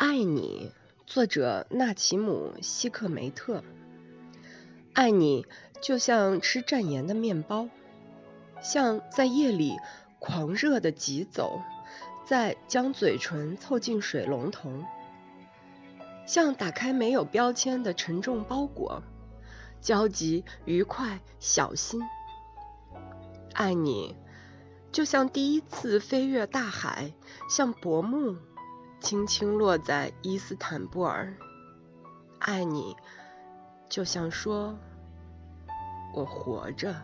爱你，作者纳奇姆·希克梅特。爱你就像吃蘸盐的面包，像在夜里狂热的疾走，再将嘴唇凑近水龙头，像打开没有标签的沉重包裹，焦急、愉快、小心。爱你就像第一次飞越大海，像薄暮。轻轻落在伊斯坦布尔，爱你，就像说，我活着。